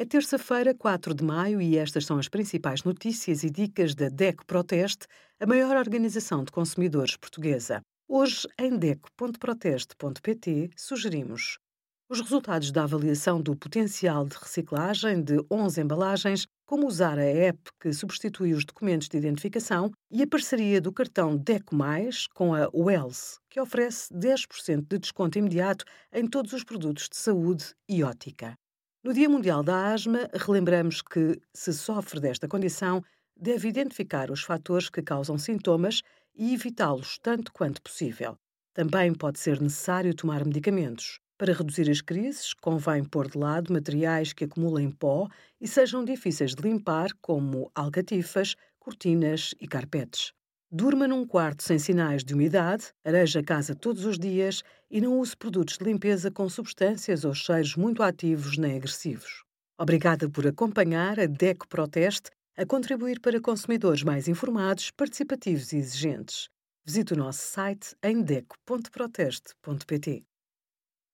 É terça-feira, 4 de maio, e estas são as principais notícias e dicas da DECO Proteste, a maior organização de consumidores portuguesa. Hoje, em DECO.proteste.pt, sugerimos os resultados da avaliação do potencial de reciclagem de 11 embalagens, como usar a app que substitui os documentos de identificação e a parceria do cartão DECO Mais com a Wells, que oferece 10% de desconto imediato em todos os produtos de saúde e ótica. No Dia Mundial da Asma, relembramos que, se sofre desta condição, deve identificar os fatores que causam sintomas e evitá-los tanto quanto possível. Também pode ser necessário tomar medicamentos. Para reduzir as crises, convém pôr de lado materiais que acumulem pó e sejam difíceis de limpar, como alcatifas, cortinas e carpetes. Durma num quarto sem sinais de umidade, areja a casa todos os dias e não use produtos de limpeza com substâncias ou cheiros muito ativos nem agressivos. Obrigada por acompanhar a DECO Proteste a contribuir para consumidores mais informados, participativos e exigentes. Visite o nosso site em deco.proteste.pt.